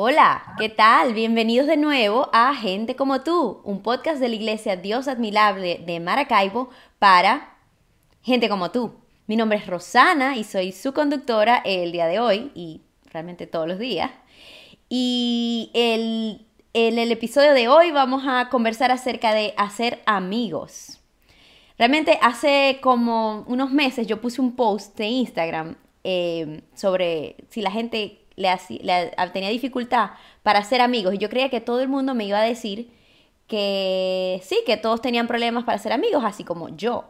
Hola, ¿qué tal? Bienvenidos de nuevo a Gente como tú, un podcast de la Iglesia Dios Admirable de Maracaibo para gente como tú. Mi nombre es Rosana y soy su conductora el día de hoy y realmente todos los días. Y el, en el episodio de hoy vamos a conversar acerca de hacer amigos. Realmente hace como unos meses yo puse un post de Instagram eh, sobre si la gente le, tenía dificultad para hacer amigos y yo creía que todo el mundo me iba a decir que sí, que todos tenían problemas para ser amigos, así como yo.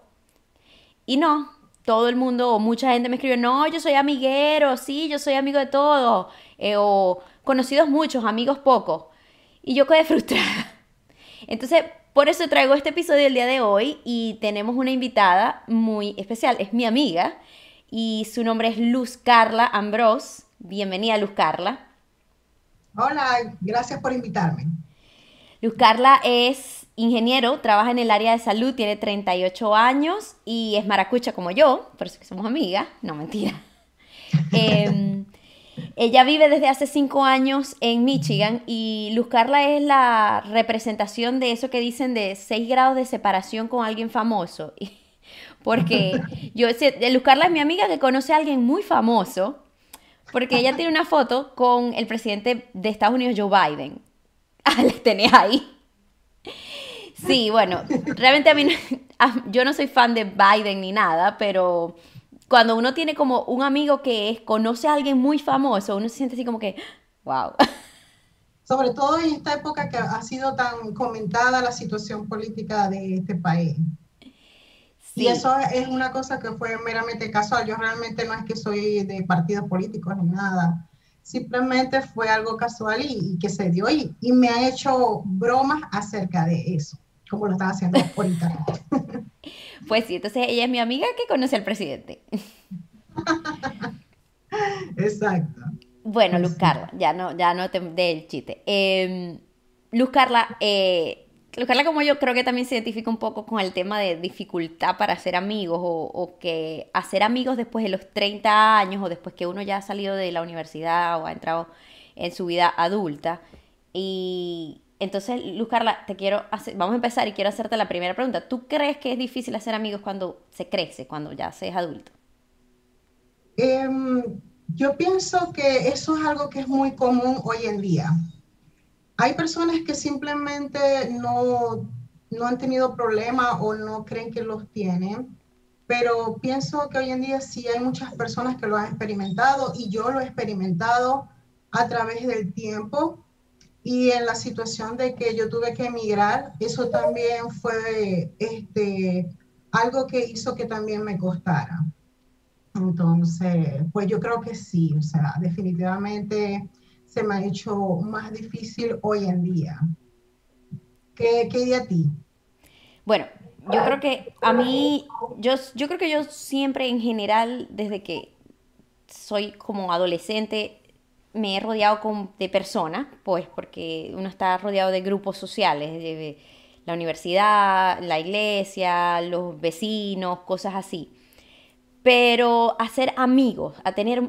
Y no, todo el mundo o mucha gente me escribió, no, yo soy amiguero, sí, yo soy amigo de todos, eh, o conocidos muchos, amigos pocos. Y yo quedé frustrada. Entonces, por eso traigo este episodio el día de hoy y tenemos una invitada muy especial, es mi amiga y su nombre es Luz Carla Ambrose. Bienvenida, Luz Carla. Hola, gracias por invitarme. Luz Carla es ingeniero, trabaja en el área de salud, tiene 38 años y es maracucha como yo, por eso que somos amigas, no mentira. Em, ella vive desde hace 5 años en Michigan y Luz Carla es la representación de eso que dicen de 6 grados de separación con alguien famoso. Porque yo, Luz Carla es mi amiga que conoce a alguien muy famoso porque ella tiene una foto con el presidente de Estados Unidos, Joe Biden. Ah, la tenés ahí. Sí, bueno, realmente a mí, yo no soy fan de Biden ni nada, pero cuando uno tiene como un amigo que conoce a alguien muy famoso, uno se siente así como que, wow. Sobre todo en esta época que ha sido tan comentada la situación política de este país. Y eso es una cosa que fue meramente casual. Yo realmente no es que soy de partidos políticos ni nada. Simplemente fue algo casual y, que se dio y, y, me ha hecho bromas acerca de eso, como lo estaba haciendo por internet. Pues sí, entonces ella es mi amiga que conoce al presidente. Exacto. Bueno, Luz Carla, ya no, ya no te dé el chiste. Eh, Luz Carla, eh, Carla como yo creo que también se identifica un poco con el tema de dificultad para hacer amigos o, que hacer amigos después de los 30 años o después que uno ya ha salido de la universidad o ha entrado en su vida adulta. Y entonces, Luz Carla, te quiero hacer, vamos a empezar y quiero hacerte la primera pregunta. ¿Tú crees que es difícil hacer amigos cuando se crece, cuando ya se es adulto? Em, yo pienso que eso es algo que es muy común hoy en día. Hay personas que simplemente no, no han tenido problemas o no creen que los tienen, pero pienso que hoy en día sí hay muchas personas que lo han experimentado y yo lo he experimentado a través del tiempo y en la situación de que yo tuve que emigrar, eso también fue este, algo que hizo que también me costara. Entonces, pues yo creo que sí, o sea, definitivamente me ha hecho más difícil hoy en día. ¿Qué, qué a ti? Bueno, yo creo que a mí, yo, yo creo que yo siempre en general, desde que soy como adolescente, me he rodeado con, de personas, pues porque uno está rodeado de grupos sociales, de la universidad, la iglesia, los vecinos, cosas así. Pero hacer amigos, a tener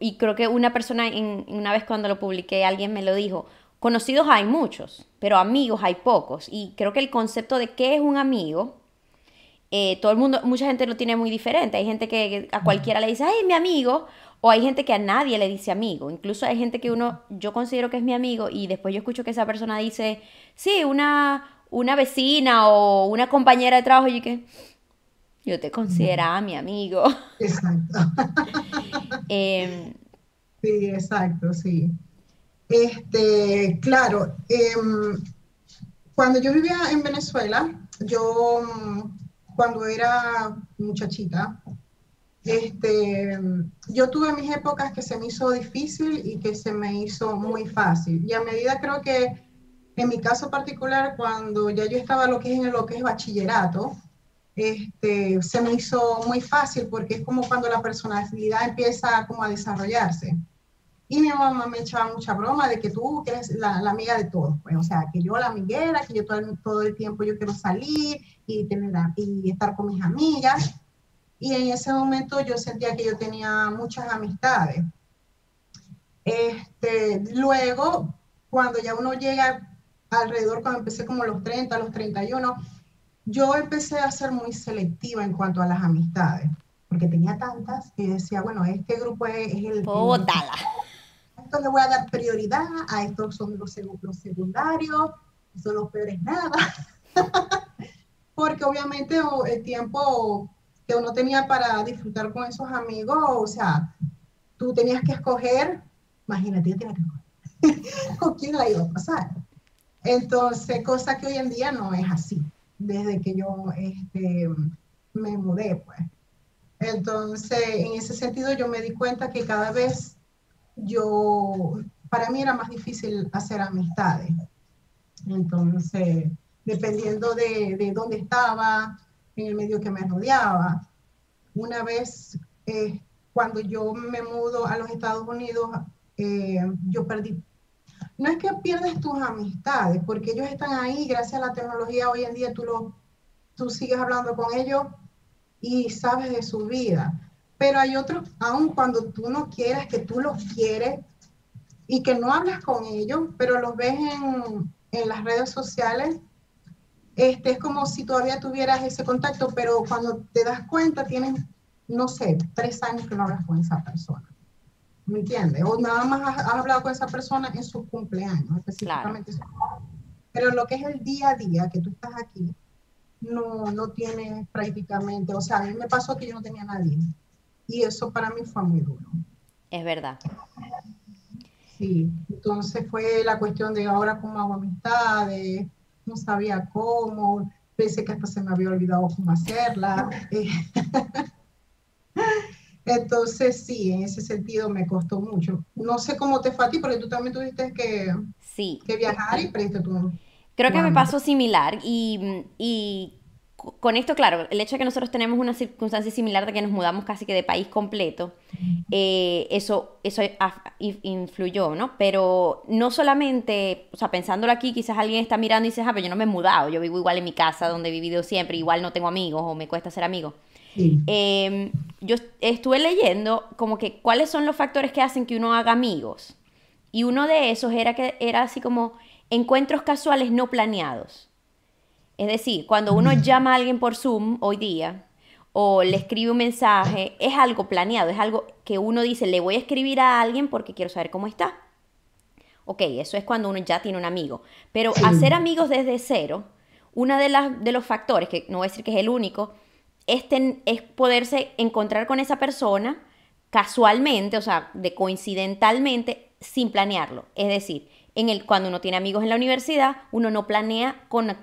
y creo que una persona, en, una vez cuando lo publiqué, alguien me lo dijo, conocidos hay muchos, pero amigos hay pocos. Y creo que el concepto de qué es un amigo, eh, todo el mundo, mucha gente lo tiene muy diferente. Hay gente que a cualquiera le dice, ay, mi amigo, o hay gente que a nadie le dice amigo. Incluso hay gente que uno, yo considero que es mi amigo y después yo escucho que esa persona dice, sí, una, una vecina o una compañera de trabajo y que yo te consideraba mi amigo. Exacto. Em, sí, exacto, sí. Este, claro, em, cuando yo vivía en Venezuela, yo cuando era muchachita, este, yo tuve mis épocas que se me hizo difícil y que se me hizo muy fácil. Y a medida creo que en mi caso particular, cuando ya yo estaba lo que es en lo que es bachillerato, este, se me hizo muy fácil porque es como cuando la personalidad empieza como a desarrollarse. Y mi mamá me echaba mucha broma de que tú eres la, amiga de todos, pues, o sea, que yo la amiguera, que yo todo el, todo el tiempo yo quiero salir y, tener, y estar con mis amigas. Y en ese momento yo sentía que yo tenía muchas amistades. Este, luego, cuando ya uno llega alrededor, cuando empecé como los 30, los 31, yo empecé a ser muy selectiva en cuanto a las amistades, porque tenía tantas y decía, bueno, este grupo es, el... A esto le voy a dar prioridad, a estos son los, los secundarios, son los peores nada. porque obviamente el tiempo que uno tenía para disfrutar con esos amigos, o sea, tú tenías que escoger, imagínate, tienes que escoger con quién la iba a pasar. Entonces, cosa que hoy en día no es así, desde que yo este, me mudé, pues. Entonces, en ese sentido, yo me di cuenta que cada vez yo, para mí era más difícil hacer amistades. Entonces, dependiendo de, de dónde estaba, en el medio que me rodeaba. Una vez, eh, cuando yo me mudo a los Estados Unidos, eh, yo perdí. No es que pierdes tus amistades, porque ellos están ahí, gracias a la tecnología hoy en día tú, lo, tú sigues hablando con ellos y sabes de su vida. Pero hay otros, aun cuando tú no quieres, que tú los quieres y que no hablas con ellos, pero los ves en, en las redes sociales, este, es como si todavía tuvieras ese contacto, pero cuando te das cuenta tienes, no sé, tres años que no hablas con esa persona. ¿Me entiendes? O nada más has, hablado con esa persona en sus cumpleaños, específicamente. Pero lo que es el día a día, que tú estás aquí, no, no tienes prácticamente, o sea, a mí me pasó que yo no tenía nadie. Y eso para mí fue muy duro. Es verdad. Sí, entonces fue la cuestión de ahora cómo hago amistades, no sabía cómo, pensé que hasta se me había olvidado cómo hacerla. Entonces, sí, en ese sentido me costó mucho. No sé cómo te fue a ti, porque tú también tuviste que, sí. que viajar y perdiste tu... Creo que me pasó similar y, y con esto, claro, el hecho de que nosotros tenemos una circunstancia similar de que nos mudamos casi que de país completo, eh, eso, eso influyó, ¿no? Pero no solamente, o sea, pensándolo aquí, quizás alguien está mirando y dice, ah, pero yo no me he mudado, yo vivo igual en mi casa donde he vivido siempre, igual no tengo amigos o me cuesta ser Em, yo estuve leyendo como que cuáles son los factores que hacen que uno haga amigos. Y uno de esos era que era así como encuentros casuales no planeados. Es decir, cuando uno llama a alguien por Zoom hoy día o le escribe un mensaje, es algo planeado, es algo que uno dice, le voy a escribir a alguien porque quiero saber cómo está. Ok, eso es cuando uno ya tiene un amigo. Pero hacer amigos desde cero, uno de, las, de los factores, que no voy a decir que es el único, es, es poderse encontrar con esa persona casualmente, o sea, de coincidentalmente, sin planearlo. Es decir, en el, cuando uno tiene amigos en la universidad, uno no planea con...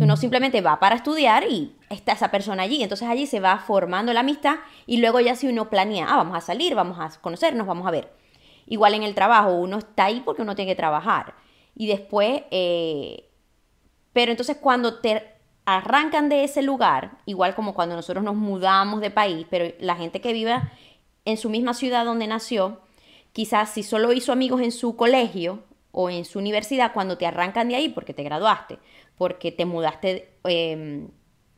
Uno simplemente va para estudiar y está esa persona allí. Entonces allí se va formando la amistad y luego ya si uno planea, ah, vamos a salir, vamos a conocernos, vamos a ver. Igual en el trabajo, uno está ahí porque uno tiene que trabajar. Y después, eh, pero entonces cuando te arrancan de ese lugar, igual como cuando nosotros nos mudamos de país, pero la gente que vive en su misma ciudad donde nació, quizás si solo hizo amigos en su colegio, o en su universidad cuando te arrancan de ahí porque te graduaste, porque te mudaste em,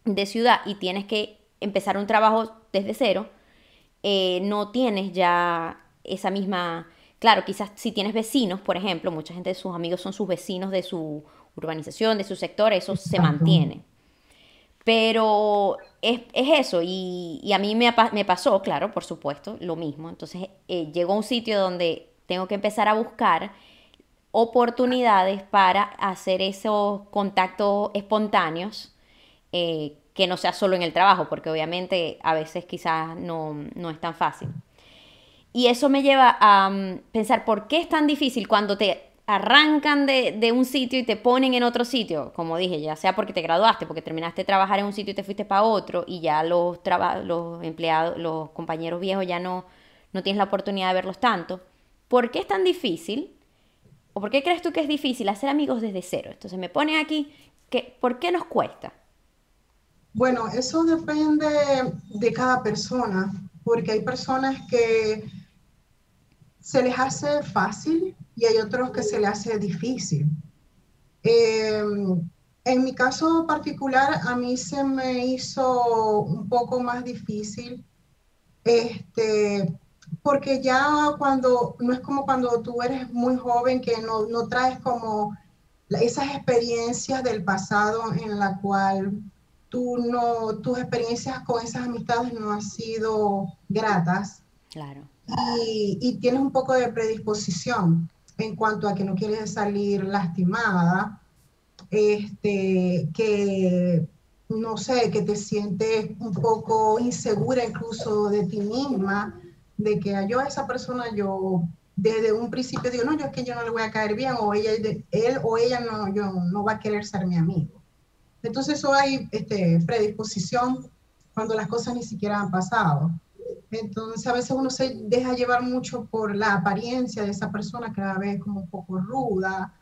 de ciudad y tienes que empezar un trabajo desde cero, eh, no tienes ya esa misma... Claro, quizás si tienes vecinos, por ejemplo, mucha gente de sus amigos son sus vecinos de su urbanización, de su sector, eso se mantiene. Pero es, eso, y, a mí me, me, pasó, claro, por supuesto, lo mismo. Entonces eh, llegó a un sitio donde tengo que empezar a buscar oportunidades para hacer esos contactos espontáneos eh, que no sea solo en el trabajo, porque obviamente a veces quizás no, es tan fácil. Y eso me lleva a mm, pensar por qué es tan difícil cuando te arrancan de, un sitio y te ponen en otro sitio, como dije, ya sea porque te graduaste, porque terminaste de trabajar en un sitio y te fuiste para otro y ya los, los empleados, los compañeros viejos ya no, no tienes la oportunidad de verlos tanto. ¿Por qué es tan difícil? ¿O por qué crees tú que es difícil hacer amigos desde cero? Entonces me pone aquí, que, ¿por qué nos cuesta? Bueno, eso depende de cada persona, porque hay personas que se les hace fácil y hay otros que se les hace difícil. Em, en mi caso particular, a mí se me hizo un poco más difícil, este, porque ya cuando, no es como cuando tú eres muy joven que no, no traes como esas experiencias del pasado en la cual tú no, tus experiencias con esas amistades no han sido gratas. Claro. Y, y, tienes un poco de predisposición en cuanto a que no quieres salir lastimada, este, que no sé, que te sientes un poco insegura incluso de ti misma, de que yo a esa persona yo desde un principio digo, no, yo es que yo no le voy a caer bien, o ella, él o ella no, yo, no va a querer ser mi amigo. Entonces eso hay este, predisposición cuando las cosas ni siquiera han pasado. Entonces a veces uno se deja llevar mucho por la apariencia de esa persona que a veces como un poco ruda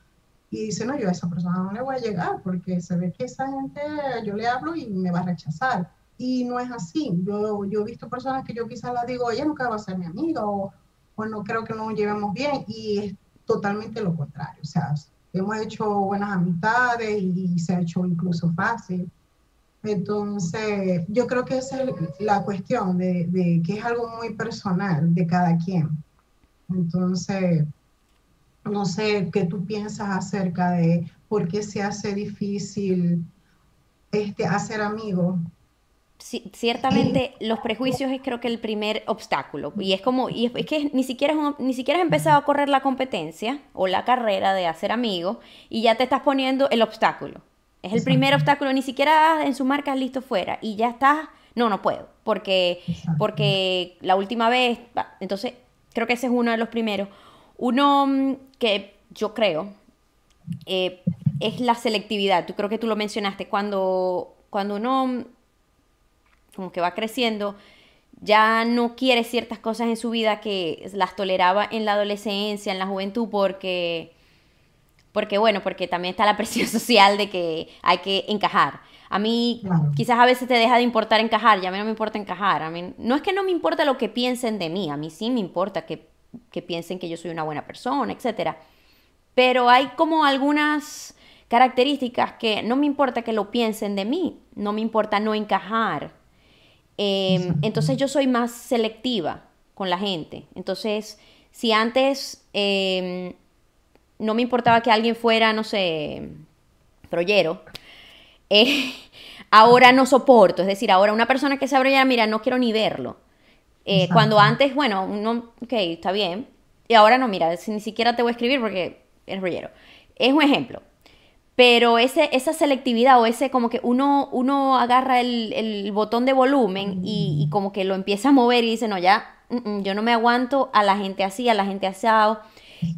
y dice, no, yo a esa persona no le voy a llegar porque se ve que esa gente, yo le hablo y me va a rechazar. Y no es así. Yo, yo he visto personas que yo quizás las digo, ella nunca va a ser mi amiga o, o no creo que nos llevemos bien y es totalmente lo contrario. O sea, hemos hecho buenas amistades y se ha hecho incluso fácil. Entonces, yo creo que esa es la cuestión de, que es algo muy personal de cada quien. Entonces, no sé qué tú piensas acerca de por qué se hace difícil este, hacer amigos. Ciertamente los prejuicios es creo que el primer obstáculo. Y es como y es, que ni siquiera ni siquiera has empezado a correr la competencia o la carrera de hacer amigos y ya te estás poniendo el obstáculo es el primer obstáculo ni siquiera en su marca listo fuera. Y ya estás no no puedo porque porque la última vez entonces creo que ese es uno de los primeros. Uno mm, que yo creo eh, es la selectividad. Tú creo que tú lo mencionaste cuando cuando uno como que va creciendo, ya no quiere ciertas cosas en su vida que las toleraba en la adolescencia, en la juventud, porque, porque bueno, porque también está la presión social de que hay que encajar. A mí quizás a veces te deja de importar encajar, ya a mí no me importa encajar. A mí, no es que no me importa lo que piensen de mí, a mí sí me importa que, que piensen que yo soy una buena persona, etc. Pero hay como algunas características que no me importa que lo piensen de mí, no me importa no encajar. Em, entonces yo soy más selectiva con la gente. Entonces, si antes em, no me importaba que alguien fuera, no sé, proyero, eh, ahora no soporto. Es decir, ahora una persona que se ya mira, no quiero ni verlo. Eh, cuando antes, bueno, uno, ok, está bien. Y ahora no, mira, ni siquiera te voy a escribir porque eres rollero. Es un ejemplo. Pero ese, esa selectividad o ese como que uno, uno agarra el, botón de volumen y, como que lo empieza a mover y dice, no, ya, mm, mm, yo no me aguanto a la gente así, a la gente asado.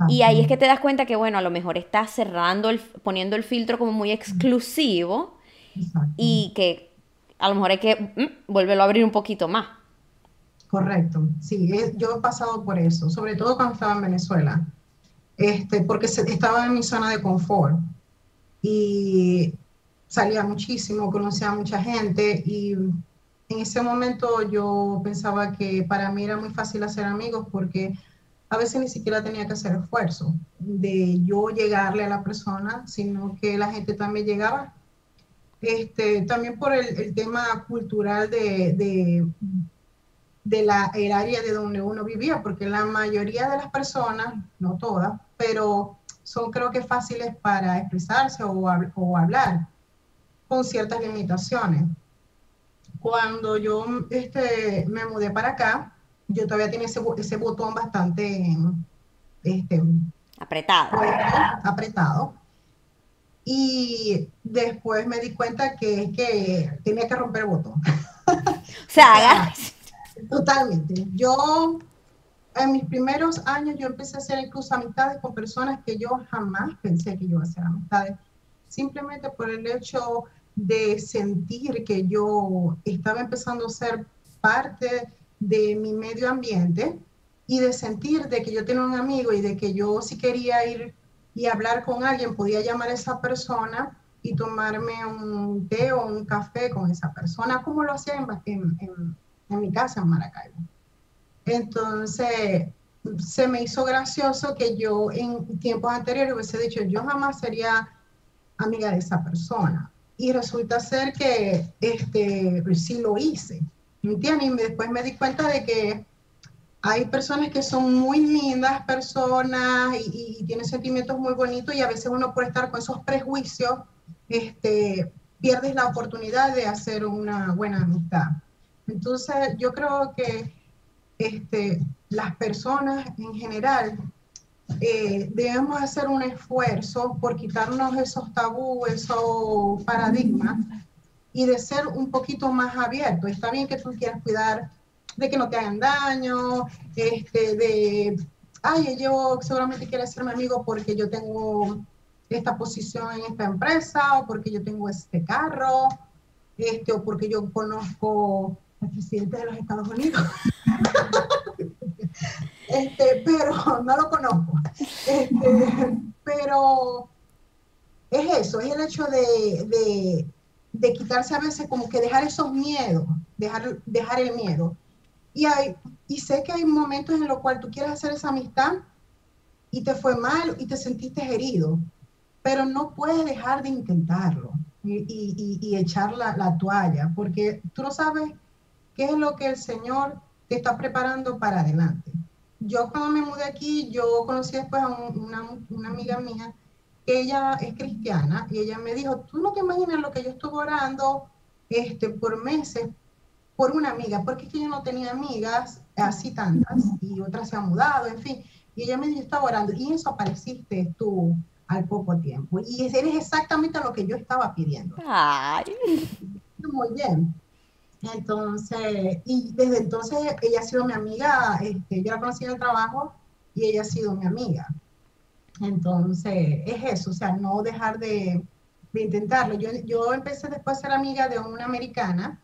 Y ahí es que te das cuenta que, bueno, a lo mejor estás cerrando, el, poniendo el filtro como muy exclusivo y que a lo mejor hay que mm, volverlo a abrir un poquito más. Correcto, sí, yo he pasado por eso, sobre todo cuando estaba en Venezuela, este, porque estaba en mi zona de confort y salía muchísimo, conocía a mucha gente y en ese momento yo pensaba que para mí era muy fácil hacer amigos porque a veces ni siquiera tenía que hacer esfuerzo de yo llegarle a la persona, sino que la gente también llegaba. Este, también por el, tema cultural de, de, de la, el área de donde uno vivía, porque la mayoría de las personas, no todas, pero son creo que fáciles para expresarse o, o hablar con ciertas limitaciones. Cuando yo este, me mudé para acá, yo todavía tenía ese, ese botón bastante este, apretado. apretado. Y después me di cuenta que, que tenía que romper el botón. O sea, Totalmente. Yo en mis primeros años yo empecé a hacer incluso amistades con personas que yo jamás pensé que yo iba a hacer amistades, simplemente por el hecho de sentir que yo estaba empezando a ser parte de mi medio ambiente y de sentir de que yo tenía un amigo y de que yo si quería ir y hablar con alguien podía llamar a esa persona y tomarme un té o un café con esa persona, como lo hacía en, en, en mi casa en Maracaibo. Entonces, se me hizo gracioso que yo en tiempos anteriores hubiese dicho, yo jamás sería amiga de esa persona. Y resulta ser que este, sí lo hice. Y después me di cuenta de que hay personas que son muy lindas personas y, tienen sentimientos muy bonitos y a veces uno por estar con esos prejuicios, este, pierdes la oportunidad de hacer una buena amistad. Entonces, yo creo que este, las personas en general eh, debemos hacer un esfuerzo por quitarnos esos tabúes, esos paradigmas y de ser un poquito más abierto. Está bien que tú quieras cuidar de que no te hagan daño, este, de, ay, yo seguramente quiere ser mi amigo porque yo tengo esta posición en esta empresa o porque yo tengo este carro, este, o porque yo conozco al presidente de los Estados Unidos. este, pero no lo conozco. Este, pero es eso, es el hecho de, de, quitarse a veces como que dejar esos miedos, dejar, dejar el miedo. Y, hay, y sé que hay momentos en los cuales tú quieres hacer esa amistad y te fue mal y te sentiste herido, pero no puedes dejar de intentarlo y, y, echar la, la, toalla, porque tú no sabes qué es lo que el Señor te está preparando para adelante. Yo cuando me mudé aquí, yo conocí después a una, una, amiga mía, ella es cristiana, y ella me dijo, tú no te imaginas lo que yo estuve orando este, por meses por una amiga, porque es que yo no tenía amigas así tantas, y otras se han mudado, en fin. Y ella me dijo, estaba orando, y eso apareciste tú al poco tiempo. Y eres exactamente lo que yo estaba pidiendo. Ay. Muy bien. Entonces, y desde entonces ella ha sido mi amiga, este, yo la conocí en el trabajo y ella ha sido mi amiga. Entonces, es eso, o sea, no dejar de, de intentarlo. Yo, yo empecé después a ser amiga de una americana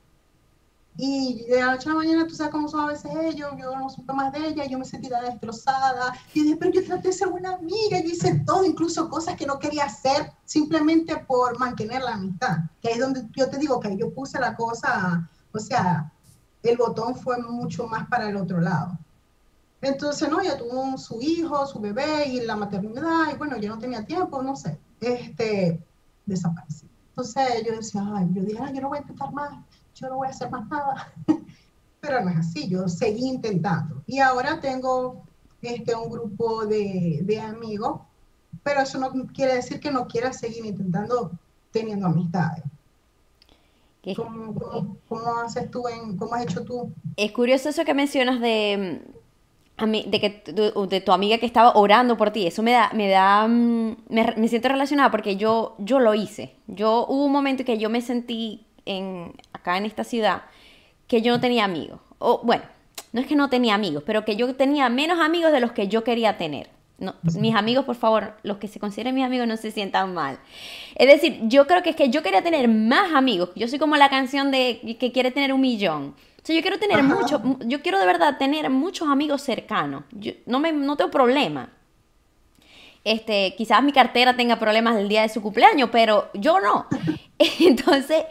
y de la noche a la mañana, tú sabes cómo son a veces ellos, yo no supe más de ella, yo me sentí destrozada. Y dije, pero yo traté de ser buena amiga, yo hice todo, incluso cosas que no quería hacer, simplemente por mantener la amistad. Que ahí es donde yo te digo que yo puse la cosa, o sea, el botón fue mucho más para el otro lado. Entonces, no, ella tuvo su hijo, su bebé y la maternidad, y bueno, yo no tenía tiempo, no sé, este, desapareció. Entonces yo decía, ay, yo dije, ay, yo no voy a intentar más yo no voy a hacer más nada. Pero no es así, yo seguí intentando. Y ahora tengo este, un grupo de, de amigos, pero eso no quiere decir que no quiera seguir intentando teniendo amistades. ¿Cómo, cómo, haces tú en, cómo has hecho tú? Es curioso eso que mencionas de, mm, de que tu, de tu amiga que estaba orando por ti. Eso me da, me da, mm, me, me, siento relacionada porque yo, yo lo hice. Yo hubo un momento que yo me sentí en, acá en esta ciudad que yo no tenía amigos. O bueno, no es que no tenía amigos, pero que yo tenía menos amigos de los que yo quería tener. No, mis amigos, por favor, los que se consideren mis amigos no se sientan mal. Es decir, yo creo que es que yo quería tener más amigos. Yo soy como la canción de que quiere tener un millón. Sea, yo quiero tener mucho, yo quiero de verdad tener muchos amigos cercanos. Yo no, me, no tengo problema. Este, quizás mi cartera tenga problemas el día de su cumpleaños, pero yo no. Entonces,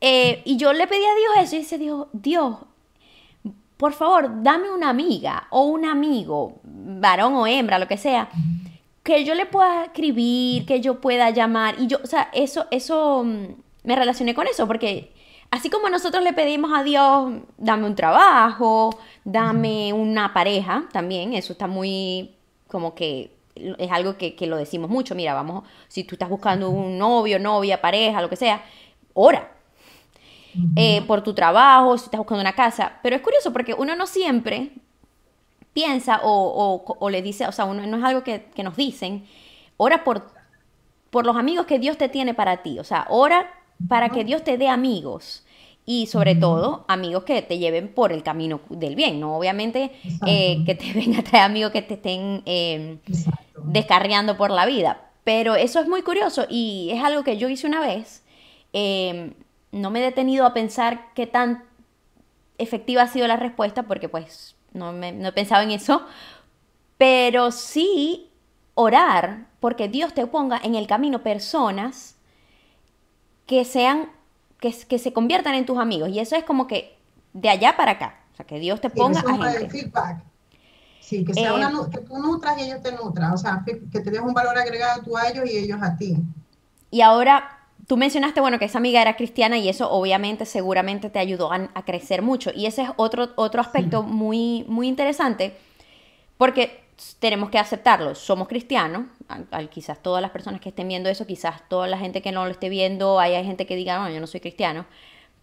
eh, y yo le pedí a Dios eso y dice, Dios, Dios, por favor, dame una amiga o un amigo, varón o hembra, lo que sea, que yo le pueda escribir, que yo pueda llamar. Y yo, o sea, eso, eso, mm, me relacioné con eso, porque así como nosotros le pedimos a Dios, dame un trabajo, dame una pareja, también, eso está muy como que es algo que, que, lo decimos mucho, mira, vamos, si tú estás buscando un novio, novia, pareja, lo que sea, ora, eh, por tu trabajo, si estás buscando una casa. Pero es curioso porque uno no siempre piensa o, le dice, o sea, uno, no es algo que, nos dicen, ora por, por los amigos que Dios te tiene para ti. O sea, ora para que Dios te dé amigos y sobre todo amigos que te lleven por el camino del bien, ¿no? Obviamente eh, que te vengan a traer amigos que te estén eh, descarriando por la vida. Pero eso es muy curioso y es algo que yo hice una vez. Eh, no me he detenido a pensar qué tan efectiva ha sido la respuesta, porque pues no, me, he pensado en eso, pero sí orar porque Dios te ponga en el camino personas que sean, que, que se conviertan en tus amigos. Y eso es como que de allá para acá. O sea, que Dios te ponga a gente. Feedback. Sí, que, sea eh, una, que tú nutras y ellos te nutran. O sea, que te des un valor agregado tú a ellos y ellos a ti. Y ahora tú mencionaste, bueno, que esa amiga era cristiana y eso obviamente seguramente te ayudó a, crecer mucho. Y ese es otro, otro aspecto muy, muy interesante porque tenemos que aceptarlo. Somos cristianos, quizás todas las personas que estén viendo eso, quizás toda la gente que no lo esté viendo, hay, gente que diga, no, yo no soy cristiano.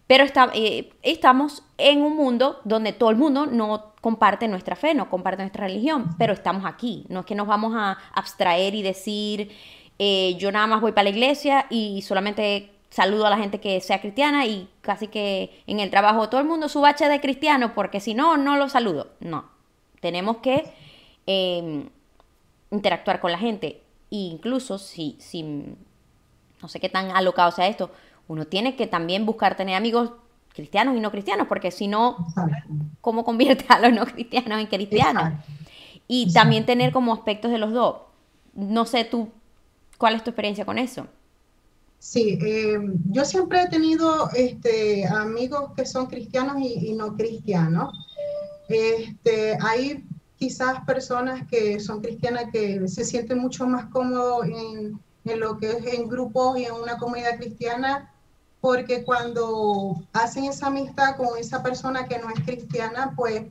Pero eh, estamos en un mundo donde todo el mundo no comparte nuestra fe, no comparte nuestra religión, pero estamos aquí. No es que nos vamos a abstraer y decir, eh, yo nada más voy para la iglesia y solamente saludo a la gente que sea cristiana y casi que en el trabajo todo el mundo su bache de cristiano porque si no, no lo saludo. No, tenemos que em, interactuar con la gente. E incluso si, si, no sé qué tan alocado sea esto, uno tiene que también buscar tener amigos cristianos y no cristianos, porque si no, ¿cómo convierte a los no cristianos en cristianos? Y también tener como aspectos de los dos. No sé, tú, ¿cuál es tu experiencia con eso? Sí, eh, yo siempre he tenido este, amigos que son cristianos y, no cristianos. Este, hay quizás personas que son cristianas que se sienten mucho más cómodos en, en lo que es en grupos y en una comunidad cristiana porque cuando hacen esa amistad con esa persona que no es cristiana, pues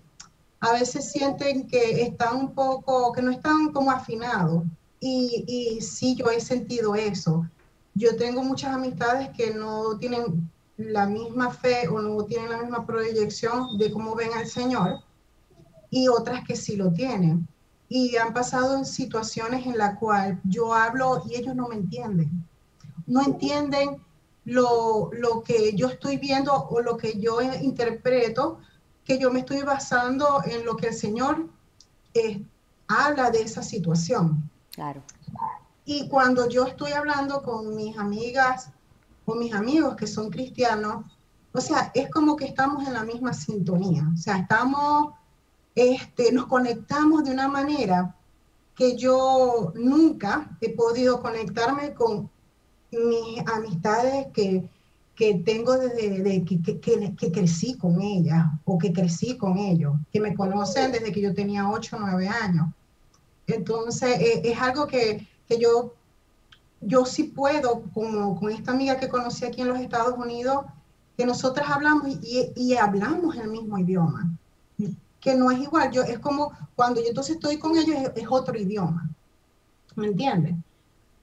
a veces sienten que están un poco, que no están como afinados. Y, y sí, yo he sentido eso. Yo tengo muchas amistades que no tienen la misma fe o no tienen la misma proyección de cómo ven al Señor y otras que sí lo tienen. Y han pasado en situaciones en las cuales yo hablo y ellos no me entienden. No entienden lo, que yo estoy viendo o lo que yo interpreto, que yo me estoy basando en lo que el Señor eh, habla de esa situación. Claro. Y cuando yo estoy hablando con mis amigas o mis amigos que son cristianos, o sea, es como que estamos en la misma sintonía. O sea, estamos, este, nos conectamos de una manera que yo nunca he podido conectarme con mis amistades que, que tengo desde que, que, crecí con ellas o que crecí con ellos, que me conocen desde que yo tenía 8 o 9 años. Entonces, eh, es algo que, yo, yo sí puedo, como con esta amiga que conocí aquí en los Estados Unidos, que nosotras hablamos y, y hablamos el mismo idioma, que no es igual, yo, es como cuando yo entonces estoy con ellos es, otro idioma, ¿me entiendes?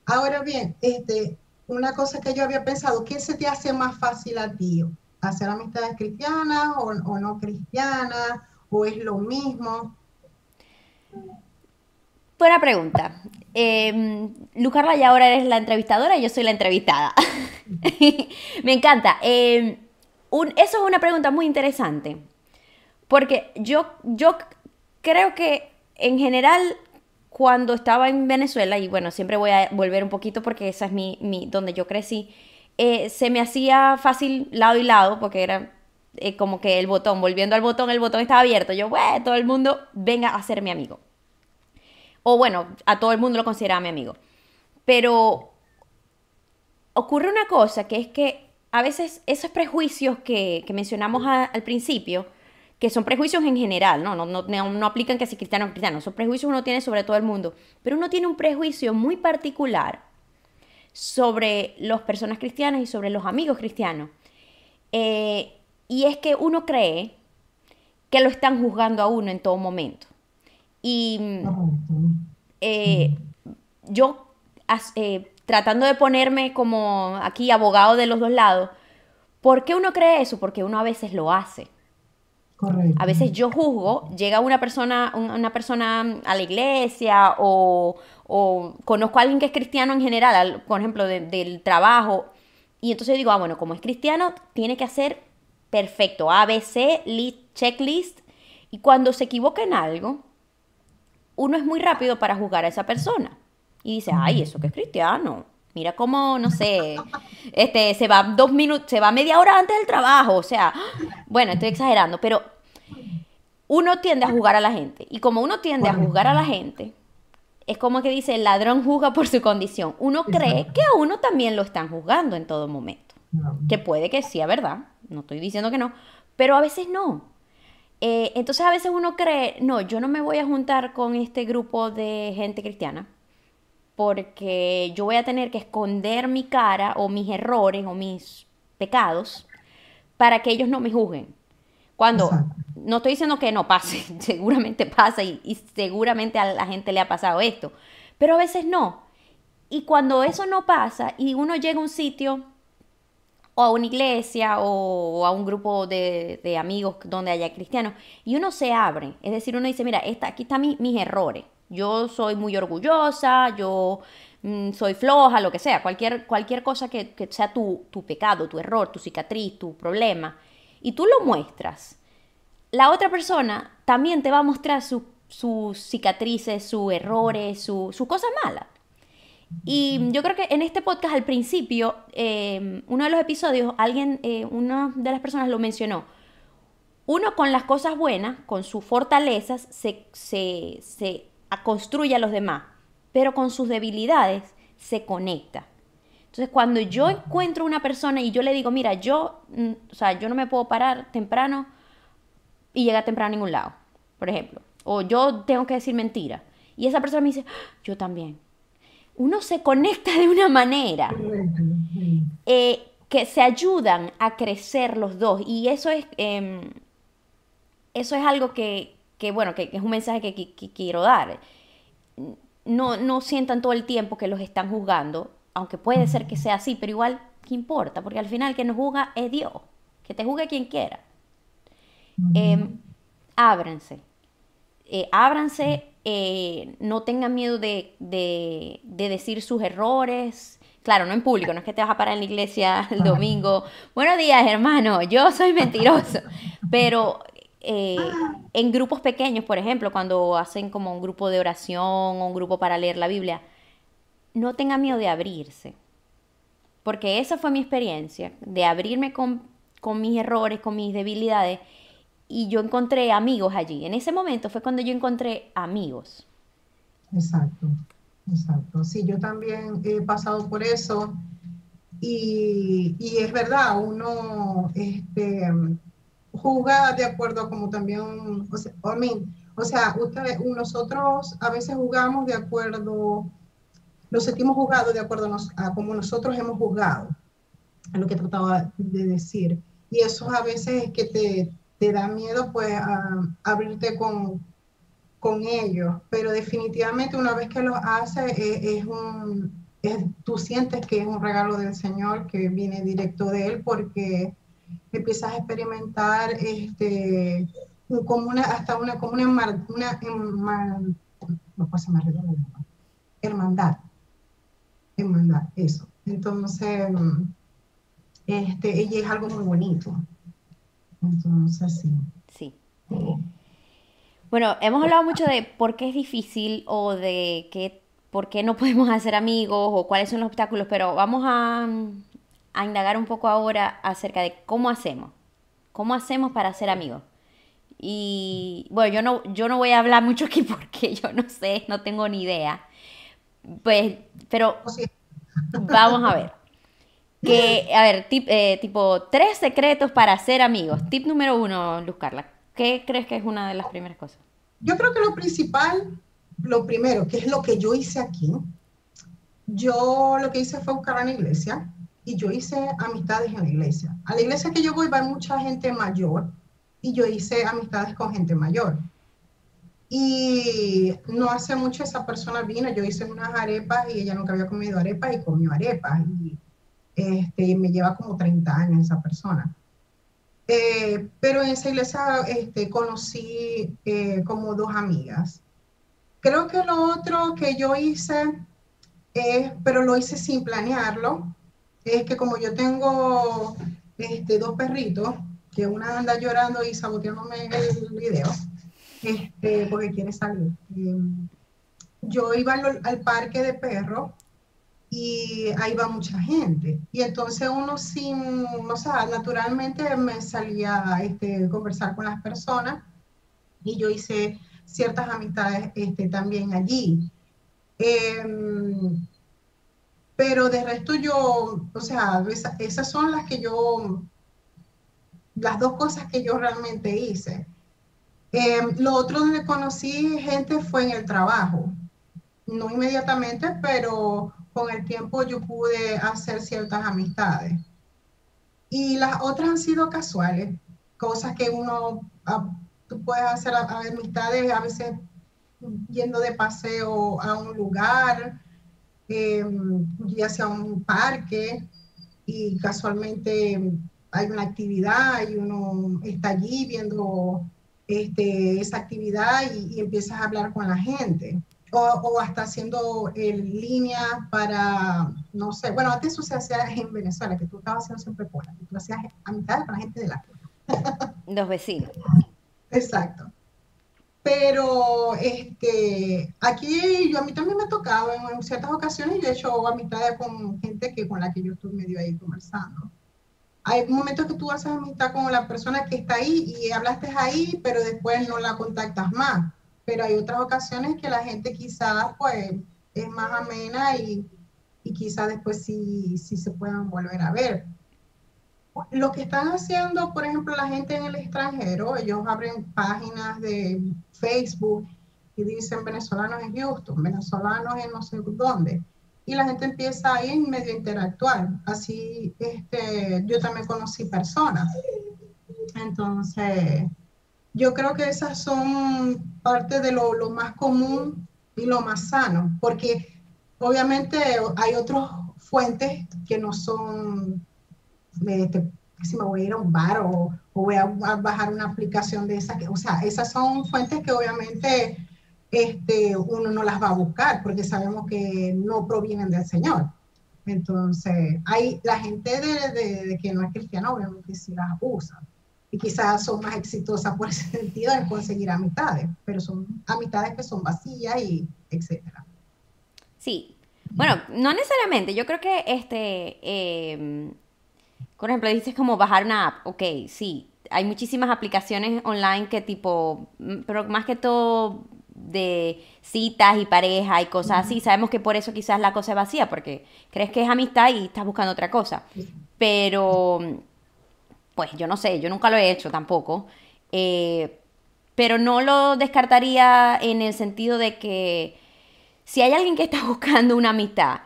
Ahora bien, este, una cosa que yo había pensado, ¿qué se te hace más fácil a ti? ¿Hacer amistades cristianas o, no cristianas? ¿O es lo mismo? Buena pregunta. Eh, Lucarla, ya ahora eres la entrevistadora y yo soy la entrevistada. Me encanta. Em, eso es una pregunta muy interesante. Porque yo, yo creo que en general cuando estaba en Venezuela, y bueno, siempre voy a volver un poquito porque esa es mi, mi donde yo crecí, eh, se me hacía fácil lado y lado porque era eh, como que el botón, volviendo al botón, el botón estaba abierto. Yo, bueno, todo el mundo venga a ser mi amigo. O bueno, a todo el mundo lo consideraba mi amigo. Pero ocurre una cosa que es que a veces esos prejuicios que, que mencionamos al principio, que son prejuicios en general, ¿no? No, no, no aplican que si cristiano o cristiano, son prejuicios uno tiene sobre todo el mundo, pero uno tiene un prejuicio muy particular sobre las personas cristianas y sobre los amigos cristianos. Eh, y es que uno cree que lo están juzgando a uno en todo momento. Y eh, yo, eh, tratando de ponerme como aquí abogado de los dos lados, ¿por qué uno cree eso? Porque uno a veces lo hace. A veces yo juzgo, llega una persona, una persona a la iglesia o, conozco a alguien que es cristiano en general, por ejemplo, del trabajo, y entonces digo, ah, bueno, como es cristiano, tiene que hacer perfecto, ABC, checklist, y cuando se equivoca en algo, uno es muy rápido para juzgar a esa persona. Y dice, ay, eso que es cristiano. Mira cómo, no sé, este, se va dos minutos, se va media hora antes del trabajo. O sea, bueno, estoy exagerando, pero uno tiende a juzgar a la gente. Y como uno tiende a juzgar a la gente, es como que dice, el ladrón juzga por su condición. Uno cree que a uno también lo están juzgando en todo momento. Que puede que sea verdad, no estoy diciendo que no, pero a veces no. Eh, entonces a veces uno cree, no, yo no me voy a juntar con este grupo de gente cristiana porque yo voy a tener que esconder mi cara o mis errores o mis pecados para que ellos no me juzguen. Cuando no estoy diciendo que no pase, seguramente pasa y, y, seguramente a la gente le ha pasado esto, pero a veces no. Y cuando eso no pasa y uno llega a un sitio o a una iglesia o a un grupo de, amigos donde haya cristianos y uno se abre, es decir, uno dice, mira, esta, aquí están mis errores, yo soy muy orgullosa, yo mm, soy floja, lo que sea, cualquier, cualquier cosa que, sea tu, tu pecado, tu error, tu cicatriz, tu problema, y tú lo muestras, la otra persona también te va a mostrar sus cicatrices, sus errores, sus cosas malas. Y yo creo que en este podcast al principio, eh, uno de los episodios, alguien, eh, una de las personas lo mencionó. Uno con las cosas buenas, con sus fortalezas, se, se construye a los demás, pero con sus debilidades se conecta. Entonces, cuando yo encuentro una persona y yo le digo, mira, yo, mm, o sea, yo no me puedo parar temprano y llegar temprano a ningún lado, por ejemplo, o yo tengo que decir mentira, y esa persona me dice, ah, yo también, uno se conecta de una manera eh, que se ayudan a crecer los dos. Y eso es, em, eso es algo que, bueno, que, es un mensaje que, quiero dar. No, no sientan todo el tiempo que los están juzgando, aunque puede ser que sea así, pero igual, ¿qué importa? Porque al final quien nos juzga es Dios, que te juzgue quien quiera. Em, ábranse, eh, ábranse eh, no tengan miedo de, decir sus errores. Claro, no en público, no es que te vas a parar en la iglesia el domingo. Buenos días, hermano, yo soy mentiroso. Pero eh, en grupos pequeños, por ejemplo, cuando hacen como un grupo de oración o un grupo para leer la Biblia, no tengan miedo de abrirse. Porque esa fue mi experiencia, de abrirme con, con mis errores, con mis debilidades y yo encontré amigos allí. En ese momento fue cuando yo encontré amigos. Exacto, exacto. Sí, yo también he pasado por eso y, y es verdad, uno este, juzga de acuerdo a como también, o sea, o sea ustedes, nosotros a veces jugamos de acuerdo, nos sentimos juzgados de acuerdo a, como nosotros hemos juzgado, a lo que trataba de decir. Y eso a veces es que te, te da miedo pues abrirte con, con ellos, pero definitivamente una vez que lo haces es, un, tú sientes que es un regalo del Señor que viene directo de Él porque empiezas a experimentar este, como una, hasta una, como una, más hermandad, hermandad, eso. Entonces, este, ella es algo muy bonito. Entonces, sí. Sí. Bueno, hemos hablado mucho de por qué es difícil o de qué, por qué no podemos hacer amigos o cuáles son los obstáculos, pero vamos a, a indagar un poco ahora acerca de cómo hacemos. ¿Cómo hacemos para ser amigos? Y bueno, yo no, yo no voy a hablar mucho aquí porque yo no sé, no tengo ni idea. Pues, pero vamos a ver. Que, a ver, eh, tipo, tres secretos para ser amigos. Tip número uno, Luz Carla. ¿Qué crees que es una de las primeras cosas? Yo creo que lo principal, lo primero, que es lo que yo hice aquí, yo lo que hice fue buscar a la iglesia y yo hice amistades en la iglesia. A la iglesia que yo voy va mucha gente mayor y yo hice amistades con gente mayor. Y no hace mucho esa persona vino, yo hice unas arepas y ella nunca había comido arepas y comió arepas. Y este, me lleva como 30 años esa persona. Eh, pero en esa iglesia este, conocí eh, como dos amigas. Creo que lo otro que yo hice, es, pero lo hice sin planearlo, es que como yo tengo este, dos perritos, que una anda llorando y saboteándome el video, este, porque quiere salir. Eh, yo iba al, al parque de perros y ahí va mucha gente. Y entonces uno sin, o sea, naturalmente me salía a este, conversar con las personas y yo hice ciertas amistades este, también allí. Em, pero de resto yo, o sea, esas son las que yo, las dos cosas que yo realmente hice. Em, lo otro donde conocí gente fue en el trabajo no inmediatamente, pero con el tiempo yo pude hacer ciertas amistades. Y las otras han sido casuales, cosas que uno, ah, tú puedes hacer amistades a veces yendo de paseo a un lugar, em, ya sea un parque, y casualmente hay una actividad y uno está allí viendo este, esa actividad y, empiezas a hablar con la gente. O, o, hasta haciendo en línea para, no sé, bueno, antes eso se hacía en Venezuela, que tú estabas haciendo siempre cola, que tú hacías amistades con la gente de la cola. Los vecinos. Exacto. Pero este, aquí yo a mí también me ha tocado en, ciertas ocasiones, yo he hecho amistades con gente que, con la que yo estoy medio ahí conversando. Hay momentos que tú haces amistad con la persona que está ahí y hablaste ahí, pero después no la contactas más. Pero hay otras ocasiones que la gente quizás pues es más amena y, y quizás después sí, sí se puedan volver a ver lo que están haciendo, por ejemplo, la gente en el extranjero, ellos abren páginas de Facebook y dicen venezolanos en Houston, venezolanos en no sé dónde. Y la gente empieza ahí medio interactuar. Así, este, yo también conocí personas. Entonces, yo creo que esas son parte de lo, lo más común y lo más sano, porque obviamente hay otras fuentes que no son este, si me voy a ir a un bar o, voy a, bajar una aplicación de esas. O sea, esas son fuentes que obviamente este, uno no las va a buscar porque sabemos que no provienen del Señor. Entonces, hay la gente de, que no es cristiana, obviamente sí las usa. Y quizás son más exitosas por ese sentido en conseguir amistades, pero son amistades que son vacías y etcétera. Sí. Bueno, no necesariamente. Yo creo que este eh, por ejemplo, dices como bajar una app. Ok, sí. Hay muchísimas aplicaciones online que tipo, mm, pero más que todo de citas y pareja y cosas así. Sabemos que por eso quizás la cosa es vacía, porque crees que es amistad y estás buscando otra cosa. Pero, pues yo no sé, yo nunca lo he hecho tampoco. Eh, pero no lo descartaría en el sentido de que si hay alguien que está buscando una amistad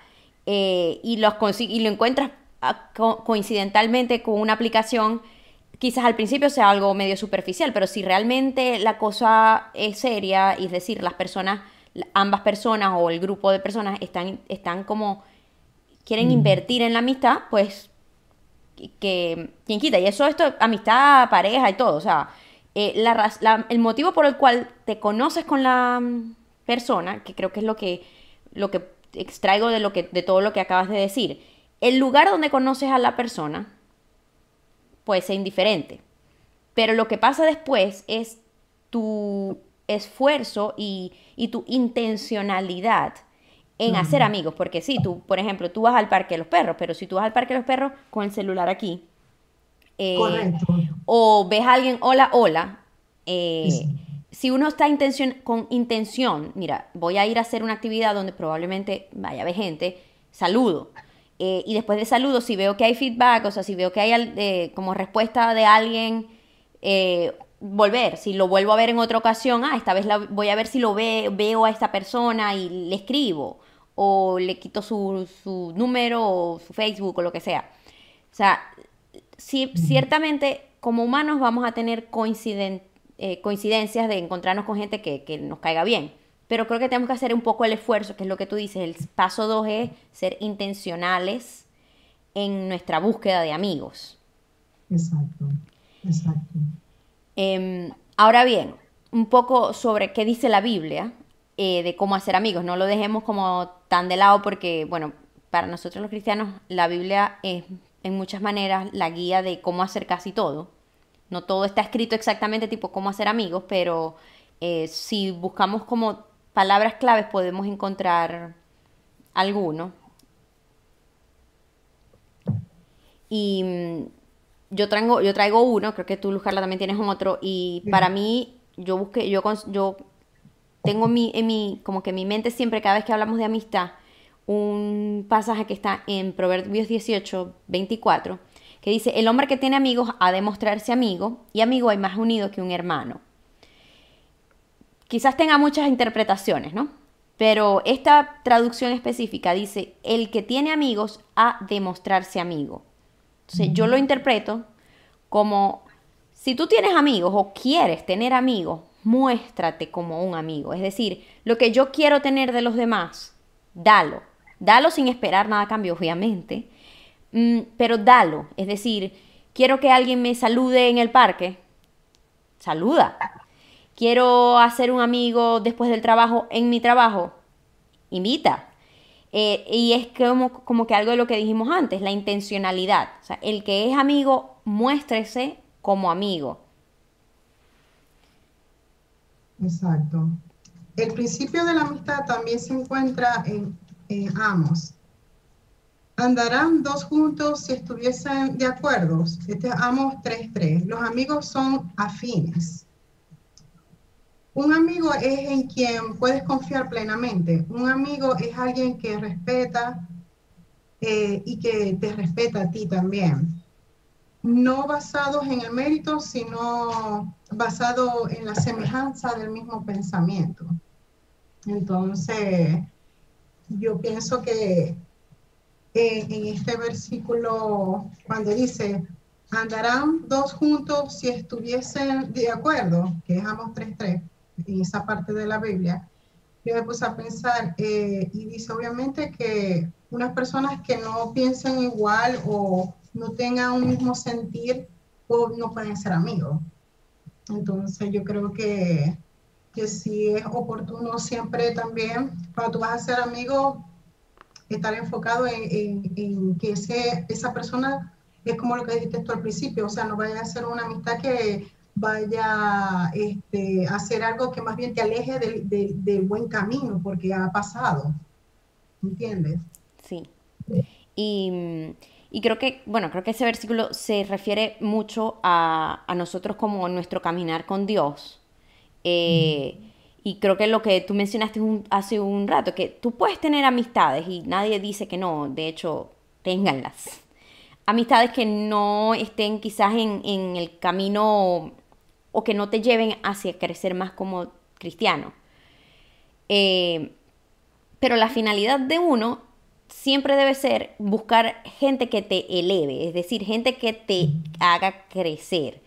eh, y, los y lo encuentras coincidentalmente con una aplicación, quizás al principio sea algo medio superficial, pero si realmente la cosa es seria, es decir, las personas, ambas personas o el grupo de personas están, están como, quieren mm. invertir en la amistad, pues que quien quita. Y eso, esto, amistad, pareja y todo. O sea, eh, el motivo por el cual te conoces con la mm, persona, que creo que es lo que, lo que extraigo de, lo que, de todo lo que acabas de decir, el lugar donde conoces a la persona puede ser indiferente, pero lo que pasa después es tu esfuerzo y, tu intencionalidad en hacer amigos, porque si tú, por ejemplo, tú vas al parque de los perros, pero si tú vas al parque de los perros con el celular aquí, eh, o ves a alguien, hola, hola, eh, si uno está con intención, mira, voy a ir a hacer una actividad donde probablemente vaya a haber gente, saludo. Eh, y después de saludos, si veo que hay feedback, o sea, si veo que hay eh, como respuesta de alguien, eh, volver. Si lo vuelvo a ver en otra ocasión, ah, esta vez voy a ver si lo ve, veo a esta persona y le escribo. O le quito su, su número o su Facebook o lo que sea. O sea, si, ciertamente como humanos vamos a tener coincidencias de encontrarnos con gente que, que nos caiga bien pero creo que tenemos que hacer un poco el esfuerzo, que es lo que tú dices. El paso dos es ser intencionales en nuestra búsqueda de amigos. Exacto, exacto. Em, ahora bien, un poco sobre qué dice la Biblia eh, de cómo hacer amigos. No lo dejemos como tan de lado porque, bueno, para nosotros los cristianos la Biblia es en muchas maneras la guía de cómo hacer casi todo. No todo está escrito exactamente tipo cómo hacer amigos, pero eh, si buscamos como palabras claves podemos encontrar alguno. Y mm, yo traigo, yo traigo uno, creo que tú, Luz Carla, también tienes otro. Y para mí, yo busqué, yo, yo tengo mi, en mi, como que en mi mente siempre, cada vez que hablamos de amistad, un pasaje que está en Proverbios 18, 24, que dice, el hombre que tiene amigos ha de mostrarse amigo, y amigo hay más unido que un hermano quizás tenga muchas interpretaciones, ¿no? Pero esta traducción específica dice, el que tiene amigos a demostrarse amigo. Entonces yo lo interpreto como, si tú tienes amigos o quieres tener amigos, muéstrate como un amigo. Es decir, lo que yo quiero tener de los demás, dalo. Dalo sin esperar nada a cambio, obviamente. Mm, pero dalo. Es decir, quiero que alguien me salude en el parque. Saluda. Quiero hacer un amigo después del trabajo en mi trabajo. Invita. Eh, y es como, como que algo de lo que dijimos antes, la intencionalidad. O sea, el que es amigo, muéstrese como amigo. Exacto. El principio de la amistad también se encuentra en, Amos. Andarán dos juntos si estuviesen de acuerdo. Este Amos 3.3. Los amigos son afines. Un amigo es en quien puedes confiar plenamente. Un amigo es alguien que respeta eh, y que te respeta a ti también. No basados en el mérito, sino basado en la semejanza del mismo pensamiento. Entonces, yo pienso que en este versículo, cuando dice, andarán dos juntos si estuviesen de acuerdo, que es Amos 3.3, en esa parte de la Biblia, yo me puse a pensar eh, y dice obviamente que unas personas que no piensen igual o no tengan un mismo sentir, o no pueden ser amigos. Entonces yo creo que, que sí es oportuno siempre también, cuando tú vas a ser amigo, estar enfocado en, en, que ese, esa persona es como lo que dijiste tú al principio, o sea, no vaya a ser una amistad que vaya este, a hacer algo que más bien te aleje del, del, buen camino, porque ha pasado. ¿Entiendes? Sí. Y, y, creo que, bueno, creo que ese versículo se refiere mucho a, a nosotros como nuestro caminar con Dios. Eh, y creo que lo que tú mencionaste hace un rato, que tú puedes tener amistades y nadie dice que no, de hecho, ténganlas. Amistades que no estén quizás en, en el camino o que no te lleven hacia crecer más como cristiano. Eh, pero la finalidad de uno siempre debe ser buscar gente que te eleve, es decir, gente que te haga crecer.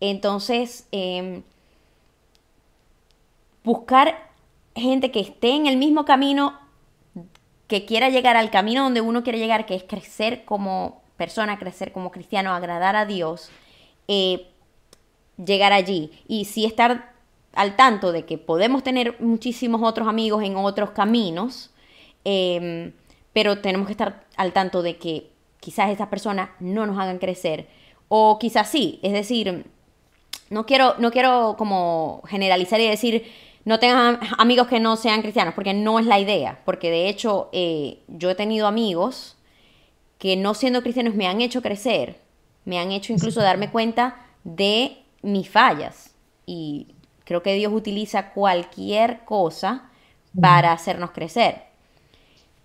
Entonces, em, buscar gente que esté en el mismo camino, que quiera llegar al camino donde uno quiere llegar, que es crecer como persona, crecer como cristiano, agradar a Dios, eh, llegar allí y sí estar al tanto de que podemos tener muchísimos otros amigos en otros caminos, em, pero tenemos que estar al tanto de que quizás esas personas no nos hagan crecer. O quizás sí, es decir, no quiero, no quiero como generalizar y decir no tengan amigos que no sean cristianos, porque no es la idea, porque de hecho eh, yo he tenido amigos que no siendo cristianos me han hecho crecer, me han hecho incluso darme cuenta de mis fallas. Y creo que Dios utiliza cualquier cosa para hacernos crecer.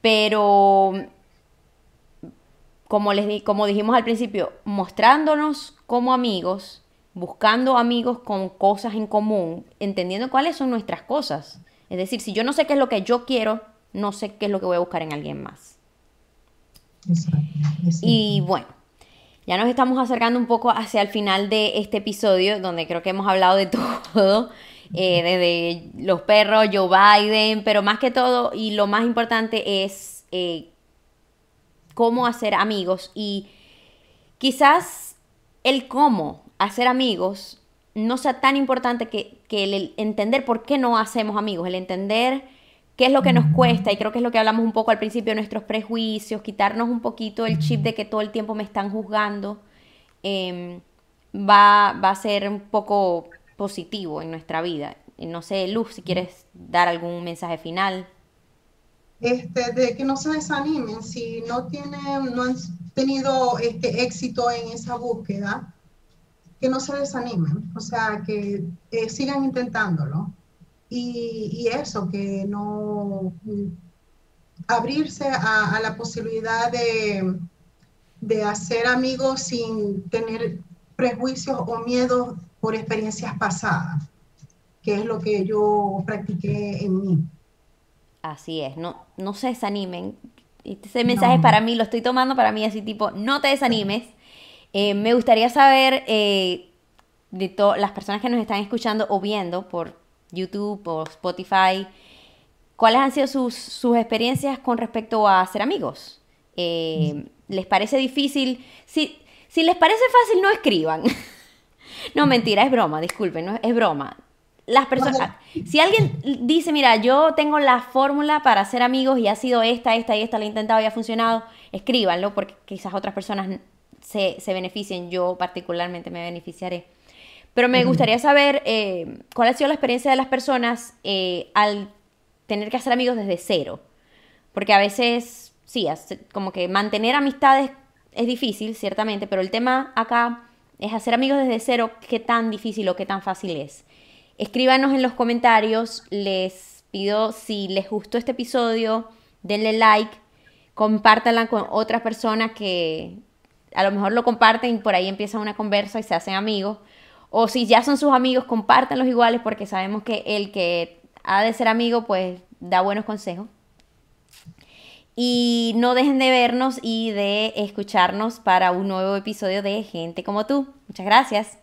Pero, como, les como dijimos al principio, mostrándonos como amigos, buscando amigos con cosas en común, entendiendo cuáles son nuestras cosas. Es decir, si yo no sé qué es lo que yo quiero, no sé qué es lo que voy a buscar en alguien más. Y bueno, ya nos estamos acercando un poco hacia el final de este episodio, donde creo que hemos hablado de todo, eh, desde los perros, Joe Biden, pero más que todo, y lo más importante es eh, cómo hacer amigos. Y quizás el cómo hacer amigos no sea tan importante que, que el entender por qué no hacemos amigos, el entender qué es lo que nos cuesta, y creo que es lo que hablamos un poco al principio, nuestros prejuicios, quitarnos un poquito el chip de que todo el tiempo me están juzgando, em, va, va, a ser un poco positivo en nuestra vida. No sé, Luz, si quieres dar algún mensaje final. Este, de que no se desanimen, si no tienen, no han tenido este éxito en esa búsqueda, que no se desanimen, o sea, que eh, sigan intentándolo y, eso, que no abrirse a, la posibilidad de, de, hacer amigos sin tener prejuicios o miedos por experiencias pasadas, que es lo que yo practiqué en mí. Así es, no, no se desanimen. Este mensaje es para mí, lo estoy tomando para mí así tipo, no te desanimes. Eh, me gustaría saber eh, de todas las personas que nos están escuchando o viendo por YouTube o Spotify, cuáles han sido sus, sus experiencias con respecto a ser amigos. Eh, ¿Les parece difícil? Si, si les parece fácil, no escriban. no, mentira, es broma, disculpen, no, es broma. Las personas, si alguien dice, mira, yo tengo la fórmula para ser amigos y ha sido esta, esta y esta, la he intentado y ha funcionado, escríbanlo porque quizás otras personas se, se beneficien, yo particularmente me beneficiaré. Pero me gustaría saber eh, cuál ha sido la experiencia de las personas eh, al tener que hacer amigos desde cero. Porque a veces, sí, como que mantener amistades es difícil, ciertamente, pero el tema acá es hacer amigos desde cero, qué tan difícil o qué tan fácil es. Escríbanos en los comentarios, les pido si les gustó este episodio, denle like, compártanla con otras personas que a lo mejor lo comparten y por ahí empieza una conversa y se hacen amigos. O si ya son sus amigos, compártanlos iguales porque sabemos que el que ha de ser amigo pues da buenos consejos. Y no dejen de vernos y de escucharnos para un nuevo episodio de Gente como tú. Muchas gracias.